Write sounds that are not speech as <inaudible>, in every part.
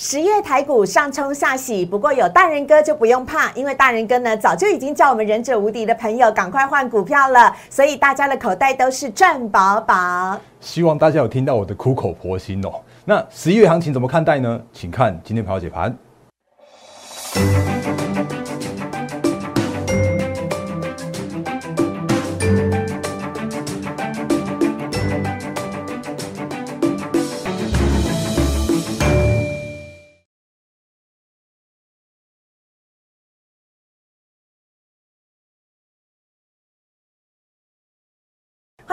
十月台股上冲下洗，不过有大人哥就不用怕，因为大人哥呢早就已经叫我们忍者无敌的朋友赶快换股票了，所以大家的口袋都是赚饱饱。希望大家有听到我的苦口婆心哦。那十一月行情怎么看待呢？请看今天盘后解盘。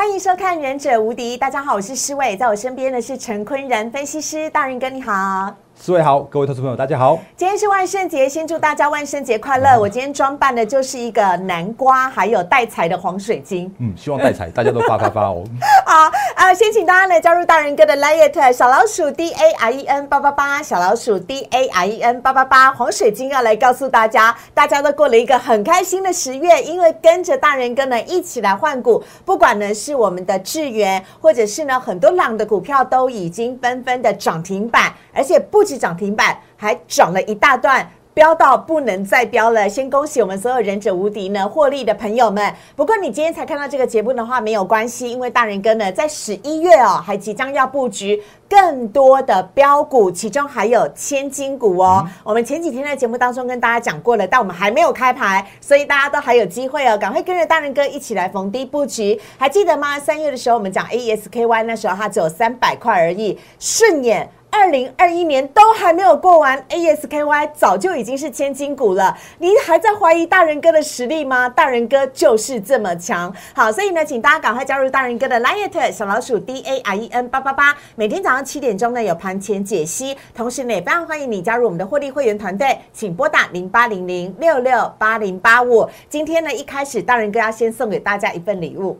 欢迎收看《忍者无敌》，大家好，我是施伟，在我身边的是陈坤然分析师，大人哥你好。四位好，各位投资朋友大家好。今天是万圣节，先祝大家万圣节快乐。我今天装扮的就是一个南瓜，还有带财的黄水晶。嗯，希望带财，大家都发发发哦。<laughs> 好啊，先请大家来加入大人哥的 Liet 小老鼠 D A R E N 八八八，小老鼠 D A R E N 八八八，黄水晶要来告诉大家，大家都过了一个很开心的十月，因为跟着大人哥呢一起来换股，不管呢是我们的智源，或者是呢很多朗的股票都已经纷纷的涨停板，而且不止涨停板，还涨了一大段。飙到不能再飙了，先恭喜我们所有忍者无敌呢获利的朋友们。不过你今天才看到这个节目的话，没有关系，因为大人哥呢在十一月哦，还即将要布局更多的标股，其中还有千金股哦。我们前几天在节目当中跟大家讲过了，但我们还没有开牌，所以大家都还有机会哦，赶快跟着大人哥一起来逢低布局。还记得吗？三月的时候我们讲 A S K Y，那时候它只有三百块而已，顺眼。二零二一年都还没有过完，ASKY 早就已经是千金股了。你还在怀疑大人哥的实力吗？大人哥就是这么强。好，所以呢，请大家赶快加入大人哥的 Liet 小老鼠 D A R E N 八八八，每天早上七点钟呢有盘前解析。同时呢，也非常欢迎你加入我们的获利会员团队，请拨打零八零零六六八零八五。今天呢，一开始大人哥要先送给大家一份礼物。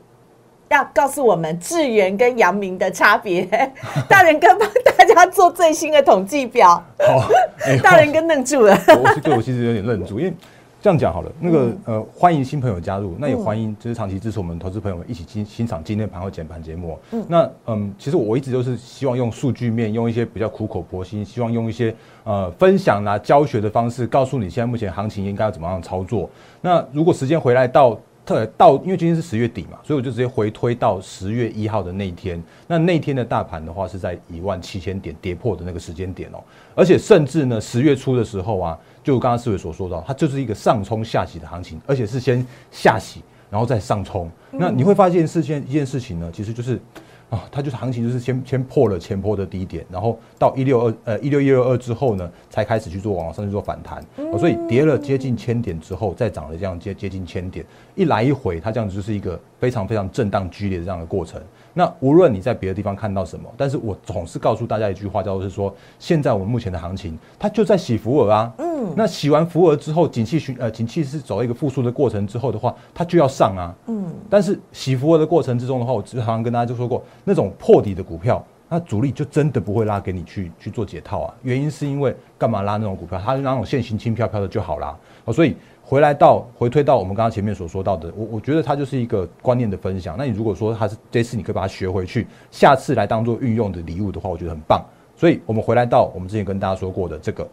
要告诉我们智源跟阳明的差别，<laughs> 大人哥帮大家做最新的统计表。好，<laughs> 大人哥愣住了。我是对我其实有点愣住，因为这样讲好了，那个呃，欢迎新朋友加入，那也欢迎就是长期支持我们投资朋友们一起欣欣赏今天盘后简盘节目。嗯，那嗯，其实我一直都是希望用数据面，用一些比较苦口婆心，希望用一些呃分享啊教学的方式，告诉你现在目前行情应该要怎么样操作。那如果时间回来到。特到，因为今天是十月底嘛，所以我就直接回推到十月一号的那一天。那那天的大盘的话是在一万七千点跌破的那个时间点哦，而且甚至呢，十月初的时候啊，就刚刚四伟所说到，它就是一个上冲下洗的行情，而且是先下洗，然后再上冲。那你会发现是件一件事情呢，其实就是。啊，它就是行情，就是先先破了前坡的低点，然后到一六二呃一六一六二之后呢，才开始去做往上去做反弹。所以跌了接近千点之后，再涨了这样接接近千点，一来一回，它这样子就是一个非常非常震荡剧烈的这样的过程。那无论你在别的地方看到什么，但是我总是告诉大家一句话，叫做是说，现在我们目前的行情，它就在洗福尔啊。嗯。那洗完福额之后，景气循呃景气是走一个复苏的过程之后的话，它就要上啊。嗯。但是洗福额的过程之中的话，我常常跟大家就说过，那种破底的股票，那主力就真的不会拉给你去去做解套啊。原因是因为干嘛拉那种股票？它那种现行轻飘飘的就好啦。哦，所以。回来到回推到我们刚刚前面所说到的，我我觉得它就是一个观念的分享。那你如果说它是这次你可以把它学回去，下次来当做运用的礼物的话，我觉得很棒。所以我们回来到我们之前跟大家说过的这个。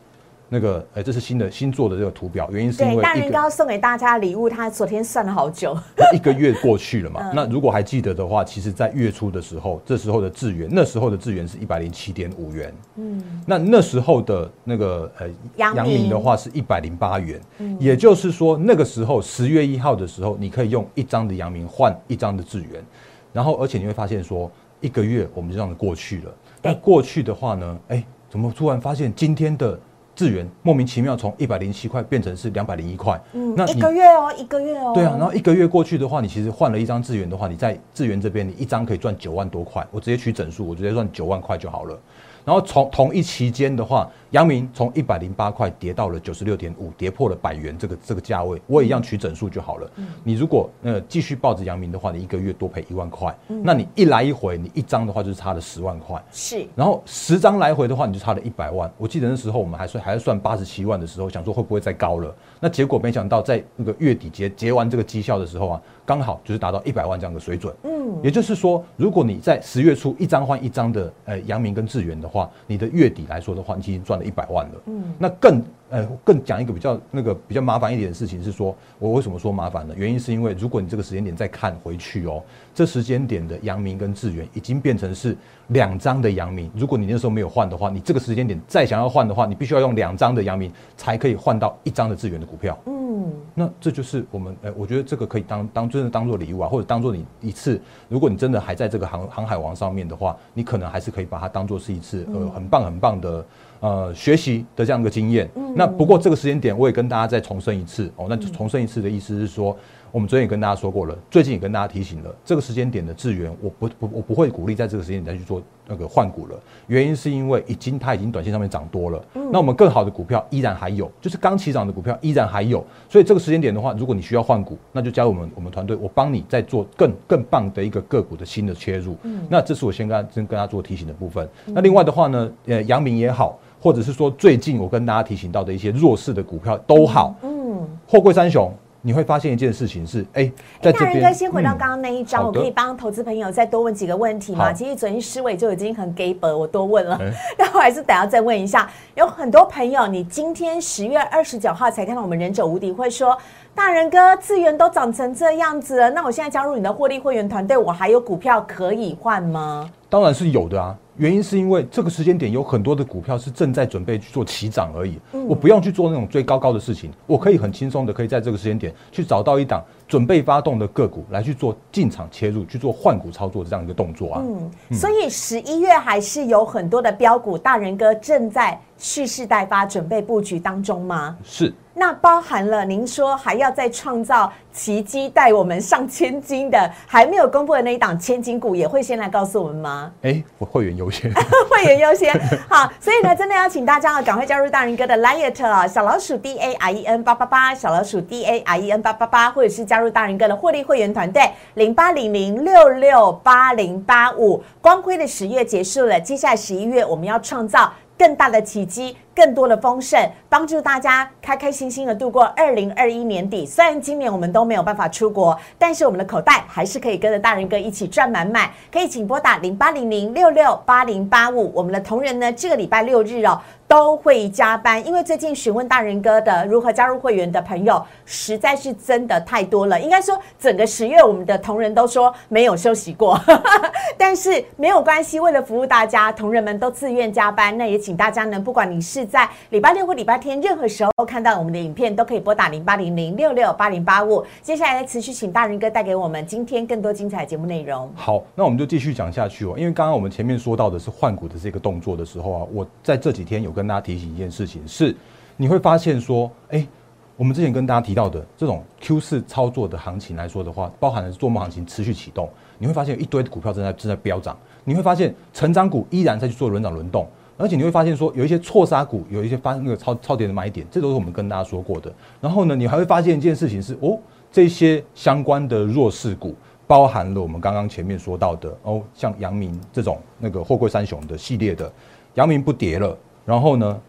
那个，哎，这是新的新做的这个图表，原因是因为大人刚送给大家的礼物，他昨天算了好久。<laughs> 一个月过去了嘛？那如果还记得的话，其实在月初的时候，这时候的智元，那时候的智元是一百零七点五元。嗯，那那时候的那个呃阳明的话是一百零八元。嗯，也就是说那个时候十月一号的时候，你可以用一张的阳明换一张的智元，然后而且你会发现说一个月我们就这样子过去了。那过去的话呢，哎，怎么突然发现今天的？资源莫名其妙从一百零七块变成是两百零一块，嗯，那一个月哦，一个月哦，对啊，然后一个月过去的话，你其实换了一张智源的话，你在智源这边你一张可以赚九万多块，我直接取整数，我直接赚九万块就好了。然后从同一期间的话，阳明从一百零八块跌到了九十六点五，跌破了百元这个这个价位，我也一样取整数就好了。你如果呃继续抱着阳明的话，你一个月多赔一万块，那你一来一回，你一张的话就是差了十万块。是，然后十张来回的话，你就差了一百万。我记得那时候我们还算还是算八十七万的时候，想说会不会再高了？那结果没想到在那个月底结结完这个绩效的时候啊。刚好就是达到一百万这样的水准，嗯，也就是说，如果你在十月初一张换一张的呃阳明跟智源的话。你的月底来说的话，你已经赚了一百万了。嗯，那更呃更讲一个比较那个比较麻烦一点的事情是说，我为什么说麻烦呢？原因是因为如果你这个时间点再看回去哦，这时间点的阳明跟智源已经变成是两张的阳明。如果你那时候没有换的话，你这个时间点再想要换的话，你必须要用两张的阳明才可以换到一张的智源的股票。嗯，那这就是我们呃，我觉得这个可以当当真的当做礼物啊，或者当做你一次，如果你真的还在这个航航海王上面的话，你可能还是可以把它当做是一次呃很棒很棒的呃学习的这样一个经验。那不过这个时间点我也跟大家再重申一次哦，那重申一次的意思是说。我们昨天也跟大家说过了，最近也跟大家提醒了，这个时间点的资源，我不不我不会鼓励在这个时间点再去做那个换股了。原因是因为已经它已经短线上面涨多了，那我们更好的股票依然还有，就是刚起涨的股票依然还有。所以这个时间点的话，如果你需要换股，那就加入我们我们团队，我帮你再做更更棒的一个个股的新的切入。那这是我先跟先跟大家做提醒的部分。那另外的话呢，呃，阳明也好，或者是说最近我跟大家提醒到的一些弱势的股票都好，嗯，货柜三雄。你会发现一件事情是，哎，在大人哥先回到刚刚那一张，我可以帮投资朋友再多问几个问题吗？其实昨天施伟就已经很给本，我多问了，<laughs> 但我还是等下再问一下。有很多朋友，你今天十月二十九号才看到我们忍者无敌，会说大人哥资源都涨成这样子了，那我现在加入你的获利会员团队，我还有股票可以换吗？当然是有的啊。原因是因为这个时间点有很多的股票是正在准备去做起涨而已，我不用去做那种追高高的事情，我可以很轻松的可以在这个时间点去找到一档准备发动的个股来去做进场切入去做换股操作这样一个动作啊。嗯，所以十一月还是有很多的标股，大人哥正在蓄势待发，准备布局当中吗？是。那包含了您说还要再创造奇迹带我们上千金的，还没有公布的那一档千金股，也会先来告诉我们吗？哎，我 <laughs> 会员优先，<laughs> 会员优先。好，所以呢，真的要请大家啊，赶快加入大人哥的 Liet 啊，小老鼠 D A I E N 八八八，小老鼠 D A I E N 八八八，或者是加入大人哥的获利会员团队零八零零六六八零八五。光辉的十月结束了，接下来十一月我们要创造更大的奇迹。更多的丰盛，帮助大家开开心心的度过二零二一年底。虽然今年我们都没有办法出国，但是我们的口袋还是可以跟着大人哥一起赚满满。可以请拨打零八零零六六八零八五。我们的同仁呢，这个礼拜六日哦都会加班，因为最近询问大人哥的如何加入会员的朋友实在是真的太多了。应该说，整个十月我们的同仁都说没有休息过，<laughs> 但是没有关系，为了服务大家，同仁们都自愿加班。那也请大家呢，不管你是在礼拜六或礼拜天，任何时候看到我们的影片，都可以拨打零八零零六六八零八五。接下来持续请大人哥带给我们今天更多精彩节目内容。好，那我们就继续讲下去哦。因为刚刚我们前面说到的是换股的这个动作的时候啊，我在这几天有跟大家提醒一件事情，是你会发现说，哎，我们之前跟大家提到的这种 Q 四操作的行情来说的话，包含了做梦行情持续启动，你会发现一堆的股票正在正在飙涨，你会发现成长股依然在去做轮涨轮动。而且你会发现说，有一些错杀股，有一些发那个超超跌的买点，这都是我们跟大家说过的。然后呢，你还会发现一件事情是，哦，这些相关的弱势股，包含了我们刚刚前面说到的，哦，像阳明这种那个货柜三雄的系列的，阳明不跌了，然后呢，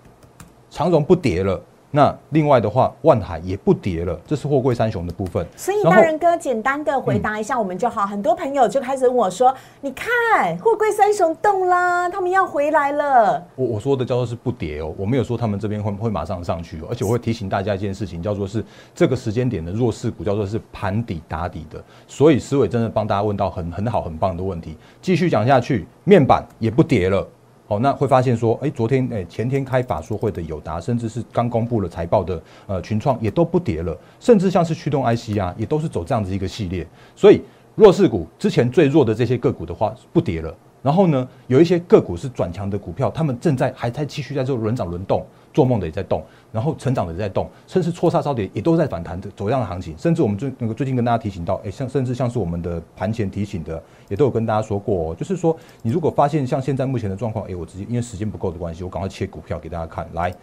长荣不跌了。那另外的话，万海也不跌了，这是货柜三雄的部分。所以大人哥简单的回答一下我们就好。很多朋友就开始问我说：“你看货柜三雄动啦，他们要回来了。”我我说的叫做是不跌哦，我没有说他们这边会会马上上去，而且我会提醒大家一件事情，叫做是这个时间点的弱势股叫做是盘底打底的。所以思伟真的帮大家问到很很好很棒的问题，继续讲下去，面板也不跌了。好，那会发现说，哎，昨天哎前天开法说会的友达，甚至是刚公布了财报的呃群创，也都不跌了，甚至像是驱动 IC 啊，也都是走这样子一个系列。所以弱势股之前最弱的这些个股的话，不跌了。然后呢，有一些个股是转强的股票，他们正在还在继续在做轮涨轮动。做梦的也在动，然后成长的也在动，甚至错杀超跌也都在反弹的走样的行情。甚至我们最那个最近跟大家提醒到，哎，像甚至像是我们的盘前提醒的，也都有跟大家说过，就是说你如果发现像现在目前的状况，哎，我直接因为时间不够的关系，我赶快切股票给大家看。来，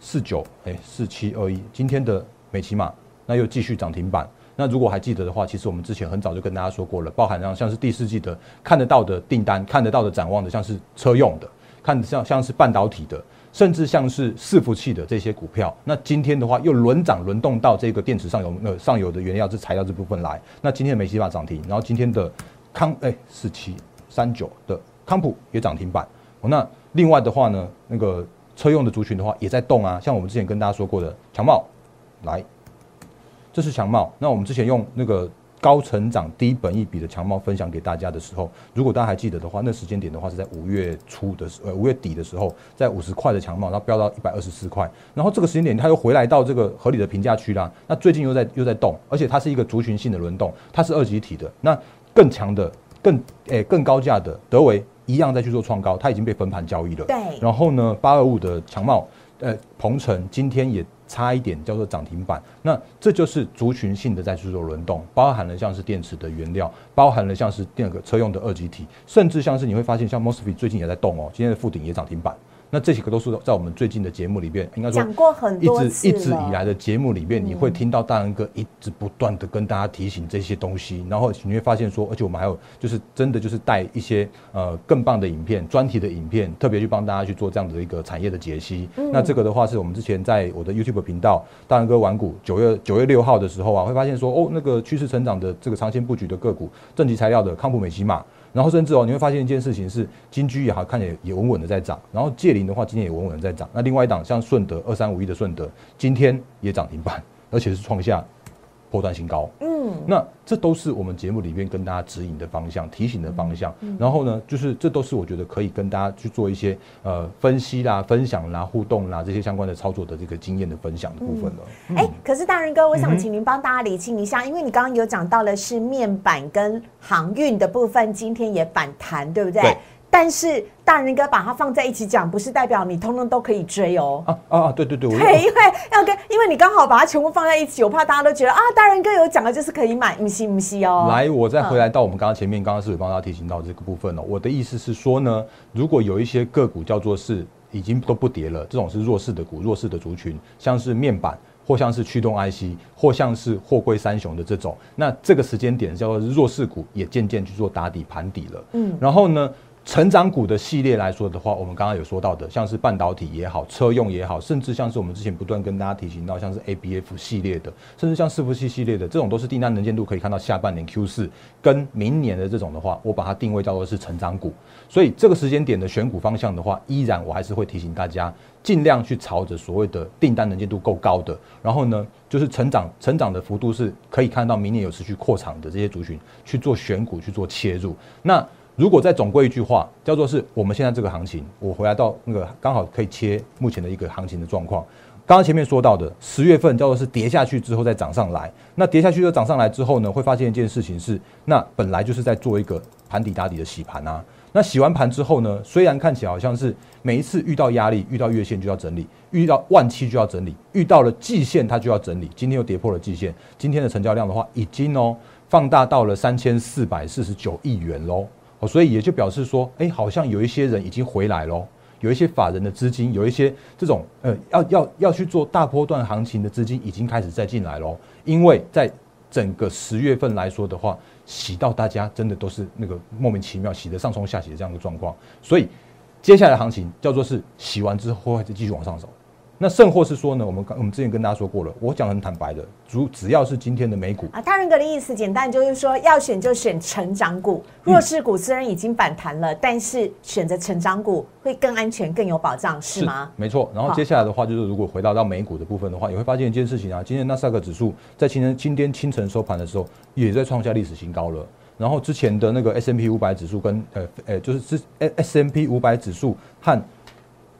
四九，哎，四七二一，今天的美骑马那又继续涨停板。那如果还记得的话，其实我们之前很早就跟大家说过了，包含上像是第四季的看得到的订单，看得到的展望的，像是车用的，看像像是半导体的。甚至像是伺服器的这些股票，那今天的话又轮涨轮动到这个电池上游那上游的原料是材料这部分来。那今天的美西法涨停，然后今天的康哎四七三九的康普也涨停板。那另外的话呢，那个车用的族群的话也在动啊，像我们之前跟大家说过的强茂，来，这是强茂。那我们之前用那个。高成长、低本益比的强茂分享给大家的时候，如果大家还记得的话，那时间点的话是在五月初的时，呃五月底的时候，在五十块的强茂，然后飙到一百二十四块，然后这个时间点它又回来到这个合理的评价区啦。那最近又在又在动，而且它是一个族群性的轮动，它是二级体的。那更强的、更诶更高价的德维一样在去做创高，它已经被分盘交易了。对。然后呢，八二五的强茂，呃，鹏程今天也。差一点叫做涨停板，那这就是族群性的在去做轮动，包含了像是电池的原料，包含了像是第二个车用的二级体，甚至像是你会发现像 Mosfet 最近也在动哦，今天的附顶也涨停板。那这几个都是在我们最近的节目里边，应该说讲过很多一直一直以来的节目里面，你会听到大仁哥一直不断的跟大家提醒这些东西，然后你会发现说，而且我们还有就是真的就是带一些呃更棒的影片、专题的影片，特别去帮大家去做这样的一个产业的解析。那这个的话是我们之前在我的 YouTube 频道大仁哥玩股九月九月六号的时候啊，会发现说哦，那个趋势成长的这个长线布局的个股，正极材料的康普美西玛。然后甚至哦，你会发现一件事情是金居也好，看起来也稳稳的在涨。然后借零的话，今天也稳稳的在涨。那另外一档像顺德二三五一的顺德，今天也涨停板，而且是创下。破断新高，嗯，那这都是我们节目里面跟大家指引的方向、提醒的方向。然后呢，就是这都是我觉得可以跟大家去做一些呃分析啦、分享啦、互动啦这些相关的操作的这个经验的分享的部分了。哎，可是大仁哥，我想请您帮大家理清一下，因为你刚刚有讲到了是面板跟航运的部分，今天也反弹，对不对？但是大人哥把它放在一起讲，不是代表你通通都可以追哦。啊啊啊！对对对，对，因为要跟，因为你刚好把它全部放在一起，我怕大家都觉得啊，大人哥有讲的就是可以买，不是不是哦。来，我再回来到我们刚刚前面，刚刚是有帮大家提醒到这个部分哦。我的意思是说呢，如果有一些个股叫做是已经都不跌了，这种是弱势的股、弱势的族群，像是面板或像是驱动 IC 或像是货柜三雄的这种，那这个时间点叫做弱势股也渐渐去做打底盘底了。嗯，然后呢？成长股的系列来说的话，我们刚刚有说到的，像是半导体也好，车用也好，甚至像是我们之前不断跟大家提醒到，像是 A B F 系列的，甚至像伺服器系列的，这种都是订单能见度可以看到下半年 Q 四跟明年的这种的话，我把它定位叫做是成长股。所以这个时间点的选股方向的话，依然我还是会提醒大家，尽量去朝着所谓的订单能见度够高的，然后呢，就是成长成长的幅度是可以看到明年有持续扩产的这些族群去做选股去做切入。那如果再总归一句话，叫做是我们现在这个行情，我回来到那个刚好可以切目前的一个行情的状况。刚刚前面说到的十月份叫做是跌下去之后再涨上来，那跌下去又涨上来之后呢，会发现一件事情是，那本来就是在做一个盘底打底的洗盘啊。那洗完盘之后呢，虽然看起来好像是每一次遇到压力、遇到月线就要整理，遇到万期就要整理，遇到了季线它就要整理。今天又跌破了季线，今天的成交量的话，已经哦放大到了三千四百四十九亿元喽。哦，所以也就表示说，哎，好像有一些人已经回来喽，有一些法人的资金，有一些这种呃，要要要去做大波段行情的资金已经开始再进来喽。因为在整个十月份来说的话，洗到大家真的都是那个莫名其妙洗的上冲下洗的这样的状况，所以接下来行情叫做是洗完之后会继续往上走。那甚或是说呢？我们刚我们之前跟大家说过了，我讲很坦白的，主只要是今天的美股啊，大人哥的意思简单就是说，要选就选成长股，弱势股虽然已经反弹了，但是选择成长股会更安全、更有保障，是吗？没错。然后接下来的话，就是如果回到到美股的部分的话，你会发现一件事情啊，今天纳斯达克指数在今天今天清晨收盘的时候，也在创下历史新高了。然后之前的那个 S M P 五百指数跟呃呃，就是是 S M P 五百指数和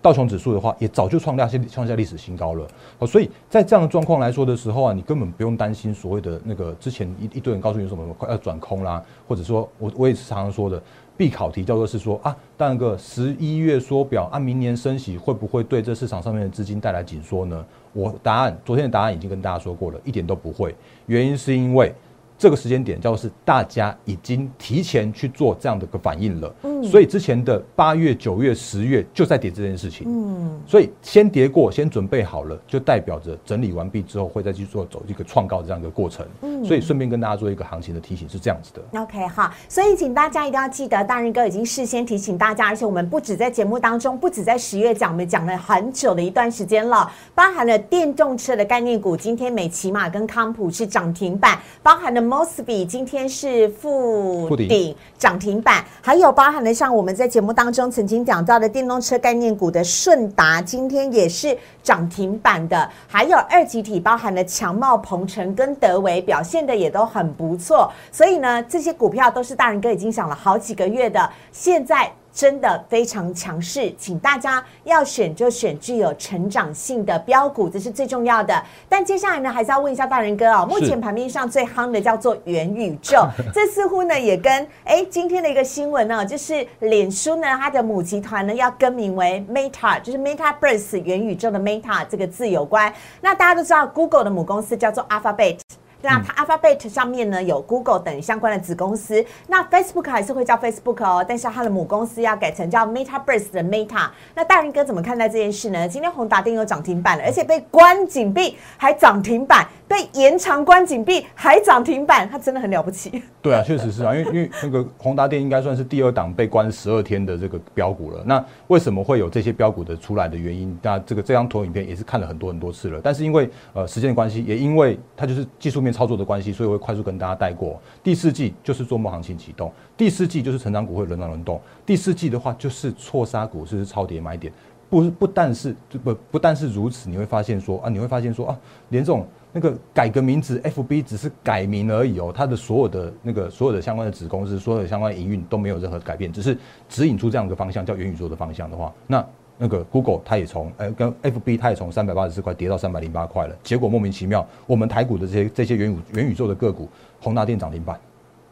道琼指数的话，也早就创下创下历史新高了。好，所以在这样的状况来说的时候啊，你根本不用担心所谓的那个之前一一堆人告诉你什么快要转空啦，或者说我我也是常常说的必考题，叫做是说啊，当个十一月缩表，按明年升息会不会对这市场上面的资金带来紧缩呢？我答案昨天的答案已经跟大家说过了，一点都不会。原因是因为。这个时间点叫做是大家已经提前去做这样的个反应了，嗯，所以之前的八月、九月、十月就在跌这件事情，嗯，所以先跌过，先准备好了，就代表着整理完毕之后会再去做走一个创高这样一个过程，嗯，所以顺便跟大家做一个行情的提醒是这样子的，OK 好，所以请大家一定要记得，大人哥已经事先提醒大家，而且我们不止在节目当中，不止在十月讲，我们讲了很久的一段时间了，包含了电动车的概念股，今天美骑马跟康普是涨停板，包含了。Mosby 今天是复复顶顶涨停板，还有包含了像我们在节目当中曾经讲到的电动车概念股的顺达，今天也是涨停板的，还有二级体包含了强茂、鹏程跟德维表现的也都很不错，所以呢，这些股票都是大人哥已经想了好几个月的，现在。真的非常强势，请大家要选就选具有成长性的标股，这是最重要的。但接下来呢，还是要问一下大人哥哦，目前盘面上最夯的叫做元宇宙，<laughs> 这似乎呢也跟哎今天的一个新闻呢，就是脸书呢它的母集团呢要更名为 Meta，就是 MetaVerse 元宇宙的 Meta 这个字有关。那大家都知道，Google 的母公司叫做 Alphabet。那它 Alphabet 上面呢有 Google 等相关的子公司，那 Facebook 还是会叫 Facebook 哦，但是它的母公司要改成叫 MetaVerse 的 Meta。那大人哥怎么看待这件事呢？今天宏达电又涨停板了，而且被关紧闭还涨停板，被延长关紧闭还涨停板，它真的很了不起。<laughs> 对啊，确实是啊，因为因为那个宏达电应该算是第二档被关十二天的这个标股了。那为什么会有这些标股的出来的原因？那这个这张投影片也是看了很多很多次了，但是因为呃时间的关系，也因为它就是技术面操作的关系，所以我会快速跟大家带过。第四季就是做梦行情启动，第四季就是成长股会轮涨轮动，第四季的话就是错杀股是超跌买点。不不但是不不但是如此，你会发现说啊，你会发现说啊，连这种那个改个名字，FB 只是改名而已哦，它的所有的那个所有的相关的子公司，所有的相关营运都没有任何改变，只是指引出这样一个方向，叫元宇宙的方向的话，那那个 Google 它也从呃跟 FB 它也从三百八十四块跌到三百零八块了，结果莫名其妙，我们台股的这些这些元宇元宇宙的个股，宏达电涨停板。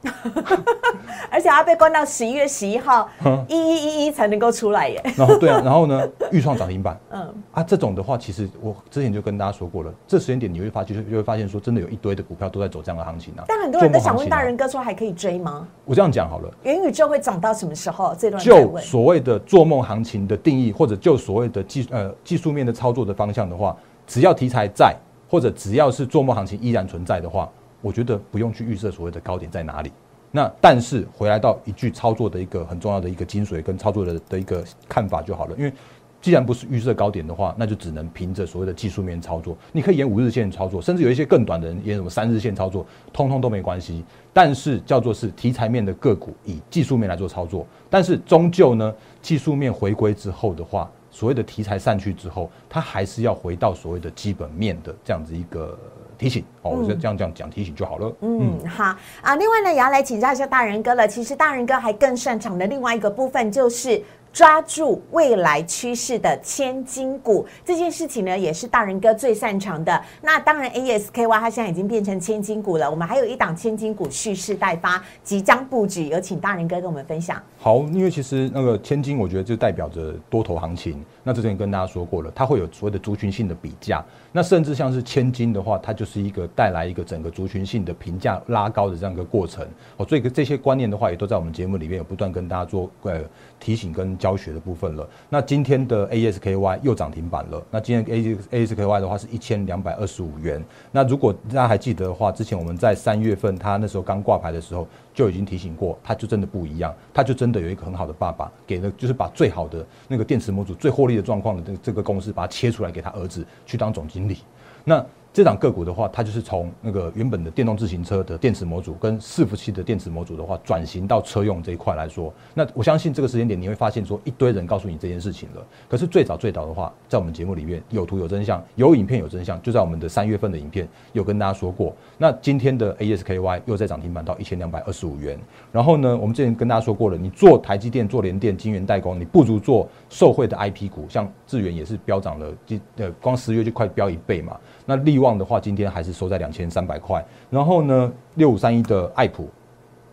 <laughs> 而且要被关到十一月十一号一一一一才能够出来耶。然后对啊，然后呢，预创涨停板，<laughs> 嗯啊，这种的话，其实我之前就跟大家说过了，这时间点你会发就就会发现说，真的有一堆的股票都在走这样的行情啊。但很多人都想问大人哥说，还可以追吗？我这样讲好了，元宇宙会涨到什么时候？这段就所谓的做梦行情的定义，或者就所谓的技呃技术面的操作的方向的话，只要题材在，或者只要是做梦行情依然存在的话，我觉得不用去预设所谓的高点在哪里。那但是回来到一句操作的一个很重要的一个精髓跟操作的的一个看法就好了，因为既然不是预设高点的话，那就只能凭着所谓的技术面操作。你可以沿五日线操作，甚至有一些更短的人沿什么三日线操作，通通都没关系。但是叫做是题材面的个股以技术面来做操作，但是终究呢，技术面回归之后的话，所谓的题材散去之后，它还是要回到所谓的基本面的这样子一个。提醒哦，我就这样这样讲提醒就好了。嗯，好啊。另外呢，也要来请教一下大人哥了。其实大人哥还更擅长的另外一个部分就是。抓住未来趋势的千金股这件事情呢，也是大人哥最擅长的。那当然，ASKY 它现在已经变成千金股了。我们还有一档千金股蓄势待发，即将布局，有请大人哥跟我们分享。好，因为其实那个千金，我觉得就代表着多头行情。那之前跟大家说过了，它会有所谓的族群性的比价。那甚至像是千金的话，它就是一个带来一个整个族群性的评价拉高的这样一个过程。哦，所以这些观念的话，也都在我们节目里面有不断跟大家做呃提醒跟。教学的部分了。那今天的 ASKY 又涨停板了。那今天 A ASKY 的话是一千两百二十五元。那如果大家还记得的话，之前我们在三月份它那时候刚挂牌的时候就已经提醒过，它就真的不一样，它就真的有一个很好的爸爸，给了就是把最好的那个电池模组最获利的状况的这这个公司把它切出来给他儿子去当总经理。那这档个股的话，它就是从那个原本的电动自行车的电池模组跟伺服器的电池模组的话，转型到车用这一块来说，那我相信这个时间点你会发现说，一堆人告诉你这件事情了。可是最早最早的话，在我们节目里面有图有真相，有影片有真相，就在我们的三月份的影片有跟大家说过。那今天的 ASKY 又在涨停板到一千两百二十五元。然后呢，我们之前跟大家说过了，你做台积电、做联电、晶圆代工，你不如做受惠的 IP 股，像智源也是飙涨了，呃，光十月就快飙一倍嘛。那利旺的话，今天还是收在两千三百块。然后呢，六五三一的爱普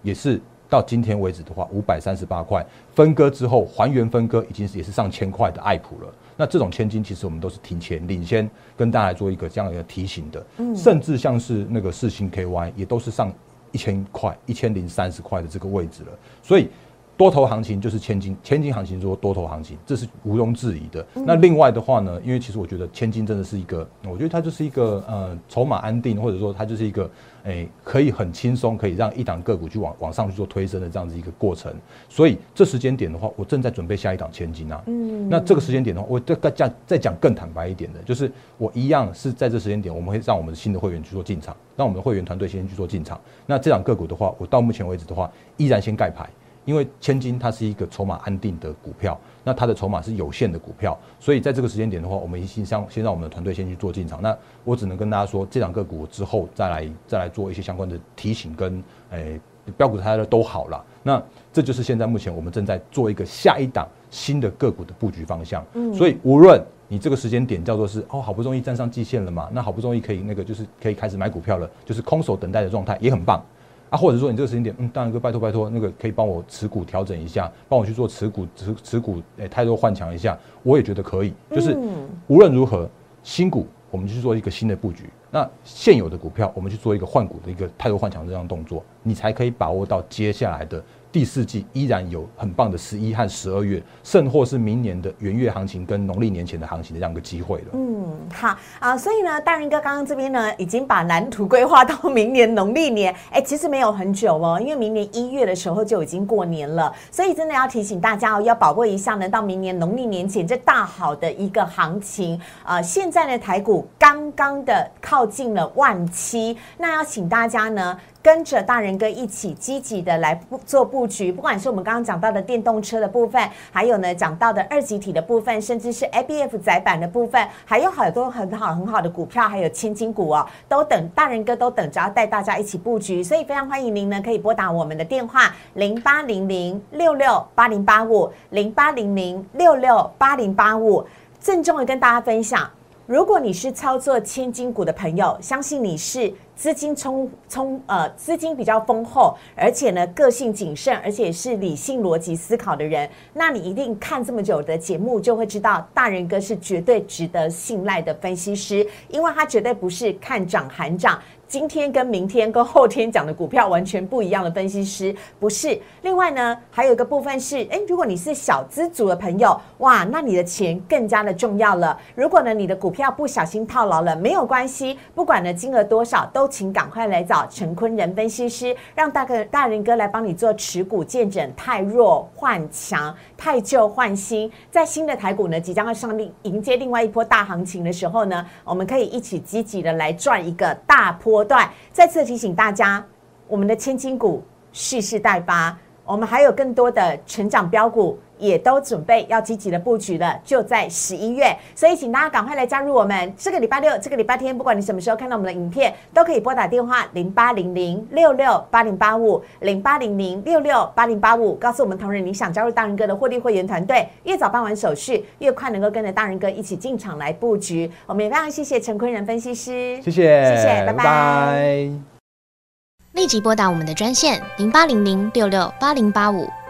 也是到今天为止的话，五百三十八块。分割之后还原分割，已经是也是上千块的爱普了。那这种千金，其实我们都是提前领先跟大家做一个这样一个提醒的。嗯，甚至像是那个四星 KY 也都是上一千块、一千零三十块的这个位置了。所以。多头行情就是千金，千金行情说多头行情，这是毋庸置疑的。那另外的话呢，因为其实我觉得千金真的是一个，我觉得它就是一个呃筹码安定，或者说它就是一个诶可以很轻松可以让一档个股去往往上去做推升的这样子一个过程。所以这时间点的话，我正在准备下一档千金啊。嗯。那这个时间点的话，我再讲再讲更坦白一点的，就是我一样是在这时间点，我们会让我们的新的会员去做进场，让我们的会员团队先去做进场。那这档个股的话，我到目前为止的话，依然先盖牌。因为千金它是一个筹码安定的股票，那它的筹码是有限的股票，所以在这个时间点的话，我们先先先让我们的团队先去做进场。那我只能跟大家说，这两个股之后再来再来做一些相关的提醒跟诶标股它的都好了。那这就是现在目前我们正在做一个下一档新的个股的布局方向。嗯，所以无论你这个时间点叫做是哦好不容易站上季线了嘛，那好不容易可以那个就是可以开始买股票了，就是空手等待的状态也很棒。啊，或者说你这个时间点，嗯，大然哥，拜托拜托，那个可以帮我持股调整一下，帮我去做持股持持股，诶，太多换强一下，我也觉得可以。就是无论如何，新股我们去做一个新的布局，那现有的股票我们去做一个换股的一个太多换强这样动作，你才可以把握到接下来的。第四季依然有很棒的十一和十二月，甚或是明年的元月行情跟农历年前的行情的这样一个机会了。嗯，好啊，所以呢，大仁哥刚刚这边呢，已经把蓝图规划到明年农历年。<laughs> 哎，其实没有很久哦，因为明年一月的时候就已经过年了，所以真的要提醒大家哦，要把握一下呢，到明年农历年前这大好的一个行情啊。现在呢，台股刚刚的靠近了万七，那要请大家呢。跟着大人哥一起积极的来做布局，不管是我们刚刚讲到的电动车的部分，还有呢讲到的二级体的部分，甚至是 A B F 载板的部分，还有很多很好很好的股票，还有千金股哦，都等大人哥都等着要带大家一起布局，所以非常欢迎您呢可以拨打我们的电话零八零零六六八零八五零八零零六六八零八五，郑重的跟大家分享，如果你是操作千金股的朋友，相信你是。资金充充呃，资金比较丰厚，而且呢个性谨慎，而且是理性逻辑思考的人，那你一定看这么久的节目，就会知道大人哥是绝对值得信赖的分析师，因为他绝对不是看涨喊涨。今天跟明天跟后天讲的股票完全不一样的分析师不是。另外呢，还有一个部分是，哎，如果你是小资族的朋友，哇，那你的钱更加的重要了。如果呢你的股票不小心套牢了，没有关系，不管呢金额多少，都请赶快来找陈坤仁分析师，让大哥大人哥来帮你做持股见证，太弱换强，太旧换新。在新的台股呢即将要上另迎接另外一波大行情的时候呢，我们可以一起积极的来赚一个大波。段。再次提醒大家，我们的千金股蓄势待发，我们还有更多的成长标股，也都准备要积极的布局了，就在十一月，所以请大家赶快来加入我们。这个礼拜六、这个礼拜天，不管你什么时候看到我们的影片，都可以拨打电话零八零零六六八零八五零八零零六六八零八五，告诉我们同仁你想加入大人哥的获利会员团队，越早办完手续，越快能够跟着大人哥一起进场来布局。我们也非常谢谢陈坤仁分析师，谢谢，谢谢，拜拜。立即拨打我们的专线零八零零六六八零八五。